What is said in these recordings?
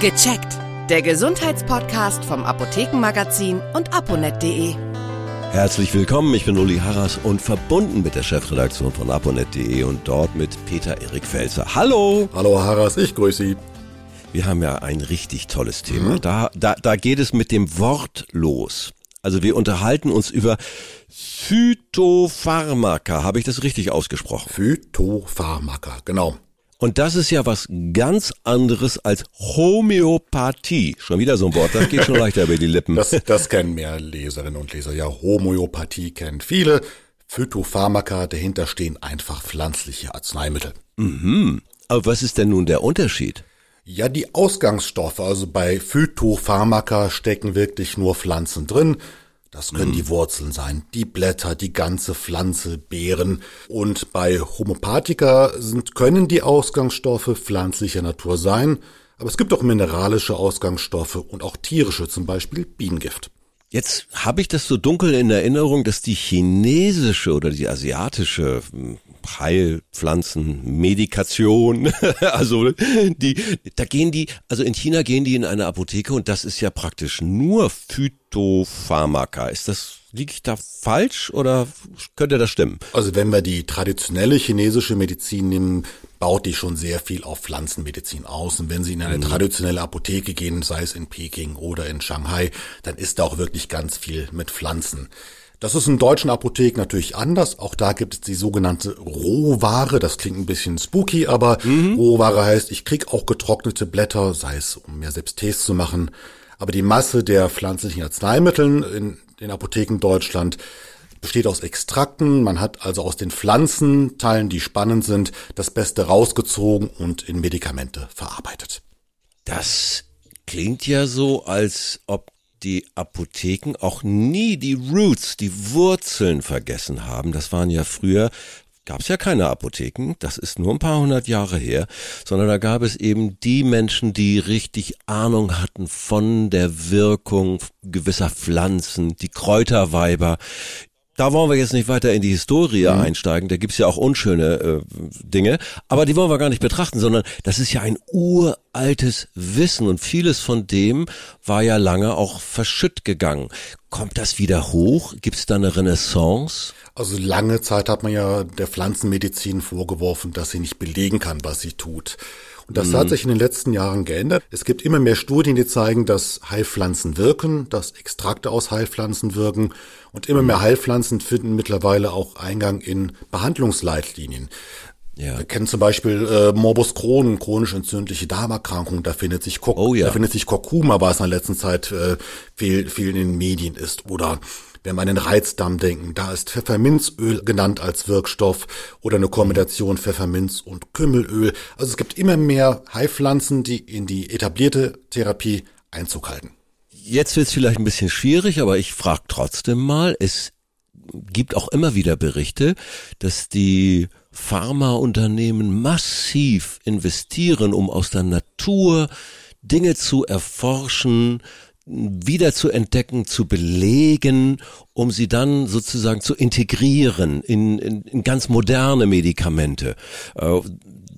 Gecheckt. Der Gesundheitspodcast vom Apothekenmagazin und aponet.de. Herzlich willkommen, ich bin Uli Harras und verbunden mit der Chefredaktion von aponet.de und dort mit Peter Erik Felser. Hallo! Hallo Harras, ich grüße Sie. Wir haben ja ein richtig tolles Thema. Mhm. Da, da, da geht es mit dem Wort los. Also wir unterhalten uns über Phytopharmaka. Habe ich das richtig ausgesprochen? Phytopharmaka, genau. Und das ist ja was ganz anderes als Homöopathie. Schon wieder so ein Wort, das geht schon leichter über die Lippen. Das, das kennen mehr Leserinnen und Leser. Ja, Homöopathie kennen viele. Phytopharmaka, dahinter stehen einfach pflanzliche Arzneimittel. Mhm. Aber was ist denn nun der Unterschied? Ja, die Ausgangsstoffe, also bei Phytopharmaka stecken wirklich nur Pflanzen drin. Das können mhm. die Wurzeln sein, die Blätter, die ganze Pflanze, Beeren. Und bei Homopathika sind, können die Ausgangsstoffe pflanzlicher Natur sein, aber es gibt auch mineralische Ausgangsstoffe und auch tierische, zum Beispiel Bienengift. Jetzt habe ich das so dunkel in Erinnerung, dass die chinesische oder die asiatische hm, Heilpflanzenmedikation, also die, da gehen die, also in China gehen die in eine Apotheke und das ist ja praktisch nur Phytopharmaka. Ist das Liege ich da falsch oder könnte das stimmen? Also wenn wir die traditionelle chinesische Medizin nehmen, baut die schon sehr viel auf Pflanzenmedizin aus. Und wenn Sie in eine mhm. traditionelle Apotheke gehen, sei es in Peking oder in Shanghai, dann ist da auch wirklich ganz viel mit Pflanzen. Das ist in deutschen Apotheken natürlich anders. Auch da gibt es die sogenannte Rohware. Das klingt ein bisschen spooky, aber mhm. Rohware heißt, ich krieg auch getrocknete Blätter, sei es um mir selbst Tees zu machen. Aber die Masse der pflanzlichen Arzneimitteln in den Apotheken Deutschland besteht aus Extrakten. Man hat also aus den Pflanzenteilen, die spannend sind, das Beste rausgezogen und in Medikamente verarbeitet. Das klingt ja so, als ob die Apotheken auch nie die Roots, die Wurzeln vergessen haben. Das waren ja früher gab es ja keine Apotheken, das ist nur ein paar hundert Jahre her, sondern da gab es eben die Menschen, die richtig Ahnung hatten von der Wirkung gewisser Pflanzen, die Kräuterweiber, da wollen wir jetzt nicht weiter in die Historie mhm. einsteigen. Da gibt's ja auch unschöne äh, Dinge, aber die wollen wir gar nicht betrachten, sondern das ist ja ein uraltes Wissen und vieles von dem war ja lange auch verschütt gegangen. Kommt das wieder hoch? Gibt's da eine Renaissance? Also lange Zeit hat man ja der Pflanzenmedizin vorgeworfen, dass sie nicht belegen kann, was sie tut. Und das mhm. hat sich in den letzten Jahren geändert. Es gibt immer mehr Studien, die zeigen, dass Heilpflanzen wirken, dass Extrakte aus Heilpflanzen wirken. Und immer mehr Heilpflanzen finden mittlerweile auch Eingang in Behandlungsleitlinien. Ja. Wir kennen zum Beispiel äh, Morbus Crohn, chronisch entzündliche Darmerkrankung. Da findet sich Kok oh, ja. da findet sich Kurkuma, was in der letzten Zeit äh, viel, viel in den Medien ist. Oder wenn wir an den Reizdarm denken, da ist Pfefferminzöl genannt als Wirkstoff oder eine Kombination Pfefferminz und Kümmelöl. Also es gibt immer mehr Heilpflanzen, die in die etablierte Therapie Einzug halten. Jetzt wird es vielleicht ein bisschen schwierig, aber ich frage trotzdem mal, es gibt auch immer wieder Berichte, dass die Pharmaunternehmen massiv investieren, um aus der Natur Dinge zu erforschen, wieder zu entdecken, zu belegen, um sie dann sozusagen zu integrieren in, in, in ganz moderne Medikamente. Äh,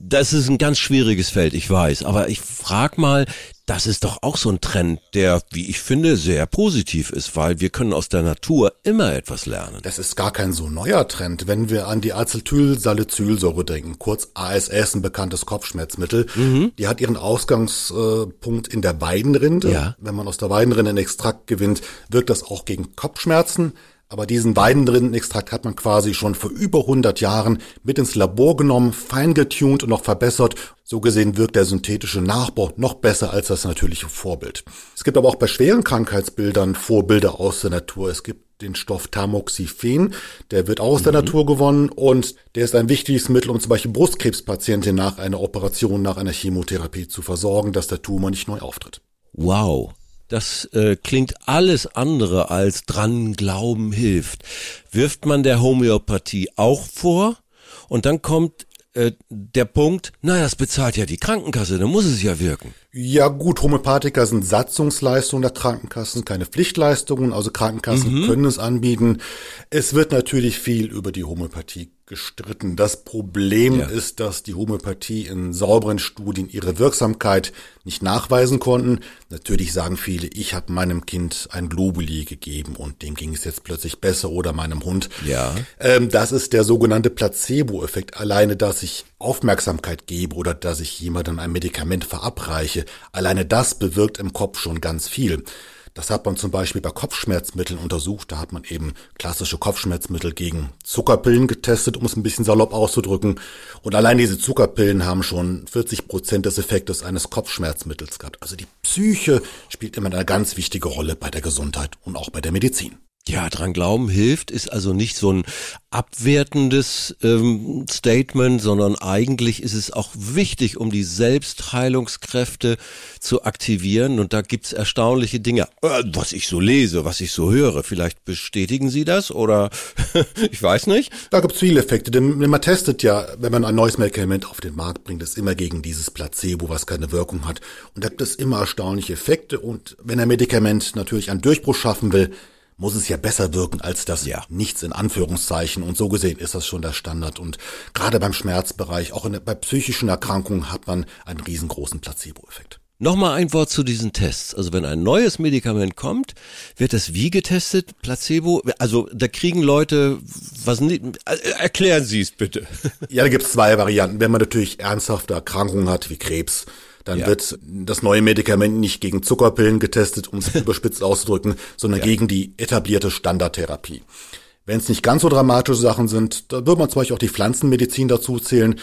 das ist ein ganz schwieriges Feld, ich weiß. Aber ich frag mal, das ist doch auch so ein Trend, der, wie ich finde, sehr positiv ist, weil wir können aus der Natur immer etwas lernen. Das ist gar kein so neuer Trend. Wenn wir an die Acetylsalicylsäure denken, kurz ASS, ein bekanntes Kopfschmerzmittel, mhm. die hat ihren Ausgangspunkt in der Weidenrinde. Ja. Wenn man aus der Weidenrinde einen Extrakt gewinnt, wirkt das auch gegen Kopfschmerzen. Aber diesen Weidenrindenextrakt hat man quasi schon vor über 100 Jahren mit ins Labor genommen, fein getuned und noch verbessert. So gesehen wirkt der synthetische Nachbau noch besser als das natürliche Vorbild. Es gibt aber auch bei schweren Krankheitsbildern Vorbilder aus der Natur. Es gibt den Stoff Tamoxifen, der wird auch aus mhm. der Natur gewonnen und der ist ein wichtiges Mittel, um zum Beispiel Brustkrebspatienten nach einer Operation, nach einer Chemotherapie zu versorgen, dass der Tumor nicht neu auftritt. Wow. Das äh, klingt alles andere als dran glauben hilft. Wirft man der Homöopathie auch vor und dann kommt äh, der Punkt, naja, das bezahlt ja die Krankenkasse, dann muss es ja wirken. Ja gut, Homöopathika sind Satzungsleistungen der Krankenkassen, keine Pflichtleistungen, also Krankenkassen mhm. können es anbieten. Es wird natürlich viel über die Homöopathie gestritten. Das Problem ja. ist, dass die Homöopathie in sauberen Studien ihre Wirksamkeit nicht nachweisen konnten. Natürlich sagen viele, ich habe meinem Kind ein Globuli gegeben und dem ging es jetzt plötzlich besser oder meinem Hund. Ja. Ähm, das ist der sogenannte Placebo-Effekt. Alleine, dass ich Aufmerksamkeit gebe oder dass ich jemandem ein Medikament verabreiche, alleine das bewirkt im Kopf schon ganz viel. Das hat man zum Beispiel bei Kopfschmerzmitteln untersucht. Da hat man eben klassische Kopfschmerzmittel gegen Zuckerpillen getestet, um es ein bisschen salopp auszudrücken. Und allein diese Zuckerpillen haben schon 40 Prozent des Effektes eines Kopfschmerzmittels gehabt. Also die Psyche spielt immer eine ganz wichtige Rolle bei der Gesundheit und auch bei der Medizin. Ja, dran glauben hilft, ist also nicht so ein abwertendes ähm, Statement, sondern eigentlich ist es auch wichtig, um die Selbstheilungskräfte zu aktivieren. Und da gibt's erstaunliche Dinge, äh, was ich so lese, was ich so höre. Vielleicht bestätigen Sie das oder ich weiß nicht. Da gibt's viele Effekte, denn man testet ja, wenn man ein neues Medikament auf den Markt bringt, es immer gegen dieses Placebo, was keine Wirkung hat. Und da gibt es immer erstaunliche Effekte. Und wenn ein Medikament natürlich einen Durchbruch schaffen will, muss es ja besser wirken als das ja. Nichts in Anführungszeichen. Und so gesehen ist das schon der Standard. Und gerade beim Schmerzbereich, auch in, bei psychischen Erkrankungen hat man einen riesengroßen Placebo-Effekt. Nochmal ein Wort zu diesen Tests. Also wenn ein neues Medikament kommt, wird das wie getestet? Placebo? Also da kriegen Leute was nicht. Äh, erklären Sie es bitte. Ja, da gibt es zwei Varianten. Wenn man natürlich ernsthafte Erkrankungen hat, wie Krebs, dann ja. wird das neue Medikament nicht gegen Zuckerpillen getestet, um es überspitzt auszudrücken, sondern ja. gegen die etablierte Standardtherapie. Wenn es nicht ganz so dramatische Sachen sind, da würde man zum Beispiel auch die Pflanzenmedizin dazu zählen.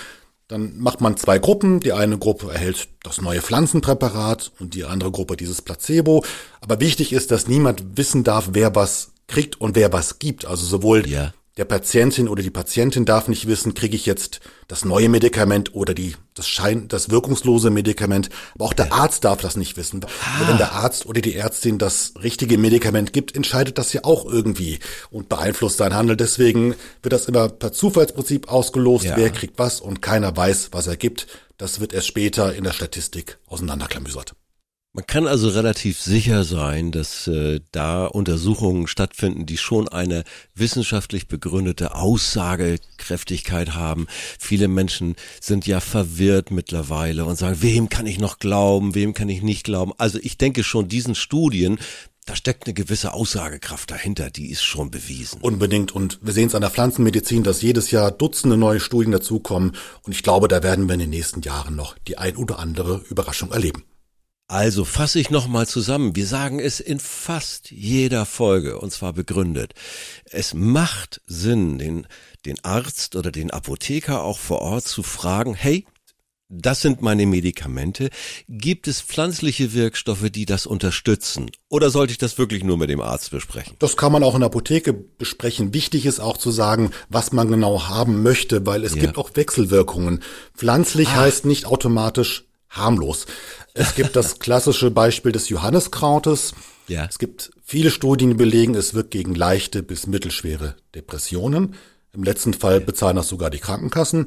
Dann macht man zwei Gruppen. Die eine Gruppe erhält das neue Pflanzenpräparat und die andere Gruppe dieses Placebo. Aber wichtig ist, dass niemand wissen darf, wer was kriegt und wer was gibt. Also sowohl ja der Patientin oder die Patientin darf nicht wissen, kriege ich jetzt das neue Medikament oder die, das Schein, das wirkungslose Medikament. Aber auch der Arzt darf das nicht wissen. Ah. Wenn der Arzt oder die Ärztin das richtige Medikament gibt, entscheidet das ja auch irgendwie und beeinflusst sein Handeln. Deswegen wird das immer per Zufallsprinzip ausgelost, ja. wer kriegt was und keiner weiß, was er gibt. Das wird erst später in der Statistik auseinanderklamüsert. Man kann also relativ sicher sein, dass äh, da Untersuchungen stattfinden, die schon eine wissenschaftlich begründete Aussagekräftigkeit haben. Viele Menschen sind ja verwirrt mittlerweile und sagen, wem kann ich noch glauben, wem kann ich nicht glauben. Also ich denke schon, diesen Studien da steckt eine gewisse Aussagekraft dahinter, die ist schon bewiesen. Unbedingt. Und wir sehen es an der Pflanzenmedizin, dass jedes Jahr Dutzende neue Studien dazukommen. Und ich glaube, da werden wir in den nächsten Jahren noch die ein oder andere Überraschung erleben. Also fasse ich nochmal zusammen. Wir sagen es in fast jeder Folge, und zwar begründet. Es macht Sinn, den, den Arzt oder den Apotheker auch vor Ort zu fragen, hey, das sind meine Medikamente. Gibt es pflanzliche Wirkstoffe, die das unterstützen? Oder sollte ich das wirklich nur mit dem Arzt besprechen? Das kann man auch in der Apotheke besprechen. Wichtig ist auch zu sagen, was man genau haben möchte, weil es ja. gibt auch Wechselwirkungen. Pflanzlich ah. heißt nicht automatisch harmlos. Es gibt das klassische Beispiel des Johanniskrautes. Ja. Es gibt viele Studien, die belegen, es wirkt gegen leichte bis mittelschwere Depressionen. Im letzten Fall bezahlen das sogar die Krankenkassen.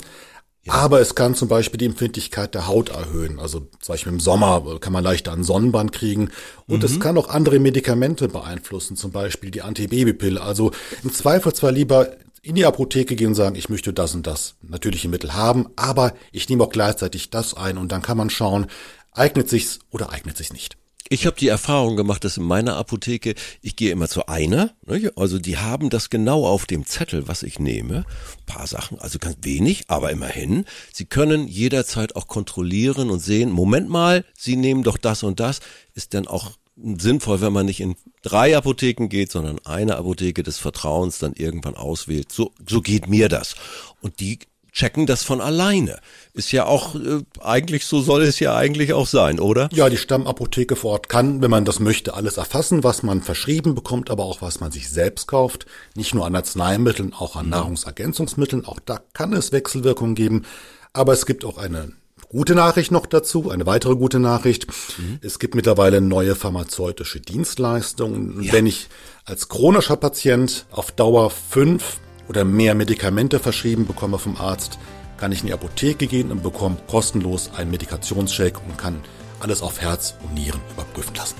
Ja. Aber es kann zum Beispiel die Empfindlichkeit der Haut erhöhen. Also zum Beispiel im Sommer kann man leichter einen Sonnenbrand kriegen. Und mhm. es kann auch andere Medikamente beeinflussen, zum Beispiel die Antibabypille. Also im Zweifel zwar lieber in die Apotheke gehen und sagen, ich möchte das und das natürliche Mittel haben, aber ich nehme auch gleichzeitig das ein und dann kann man schauen, Eignet sich's oder eignet sich's nicht? Ich habe die Erfahrung gemacht, dass in meiner Apotheke, ich gehe immer zu einer, ne, also die haben das genau auf dem Zettel, was ich nehme. Ein paar Sachen, also ganz wenig, aber immerhin. Sie können jederzeit auch kontrollieren und sehen, Moment mal, Sie nehmen doch das und das. Ist dann auch sinnvoll, wenn man nicht in drei Apotheken geht, sondern eine Apotheke des Vertrauens dann irgendwann auswählt. So, so geht mir das. Und die checken das von alleine. Ist ja auch, äh, eigentlich so soll es ja eigentlich auch sein, oder? Ja, die Stammapotheke vor Ort kann, wenn man das möchte, alles erfassen, was man verschrieben bekommt, aber auch was man sich selbst kauft. Nicht nur an Arzneimitteln, auch an mhm. Nahrungsergänzungsmitteln. Auch da kann es Wechselwirkungen geben. Aber es gibt auch eine gute Nachricht noch dazu, eine weitere gute Nachricht. Mhm. Es gibt mittlerweile neue pharmazeutische Dienstleistungen. Ja. Wenn ich als chronischer Patient auf Dauer fünf oder mehr Medikamente verschrieben bekomme vom Arzt, kann ich in die Apotheke gehen und bekomme kostenlos einen Medikationscheck und kann alles auf Herz und Nieren überprüfen lassen.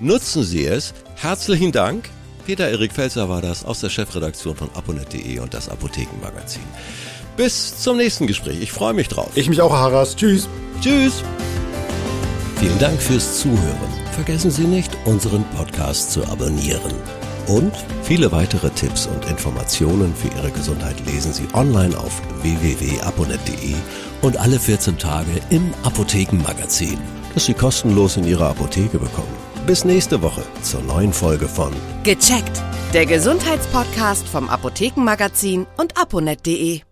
Nutzen Sie es. Herzlichen Dank. Peter Erik Felser war das aus der Chefredaktion von aponet.de und das Apothekenmagazin. Bis zum nächsten Gespräch. Ich freue mich drauf. Ich mich auch, Harras. Tschüss. Tschüss. Vielen Dank fürs Zuhören. Vergessen Sie nicht, unseren Podcast zu abonnieren. Und viele weitere Tipps und Informationen für Ihre Gesundheit lesen Sie online auf www.aponet.de und alle 14 Tage im Apothekenmagazin, das Sie kostenlos in Ihrer Apotheke bekommen. Bis nächste Woche zur neuen Folge von Gecheckt. Der Gesundheitspodcast vom Apothekenmagazin und aponet.de.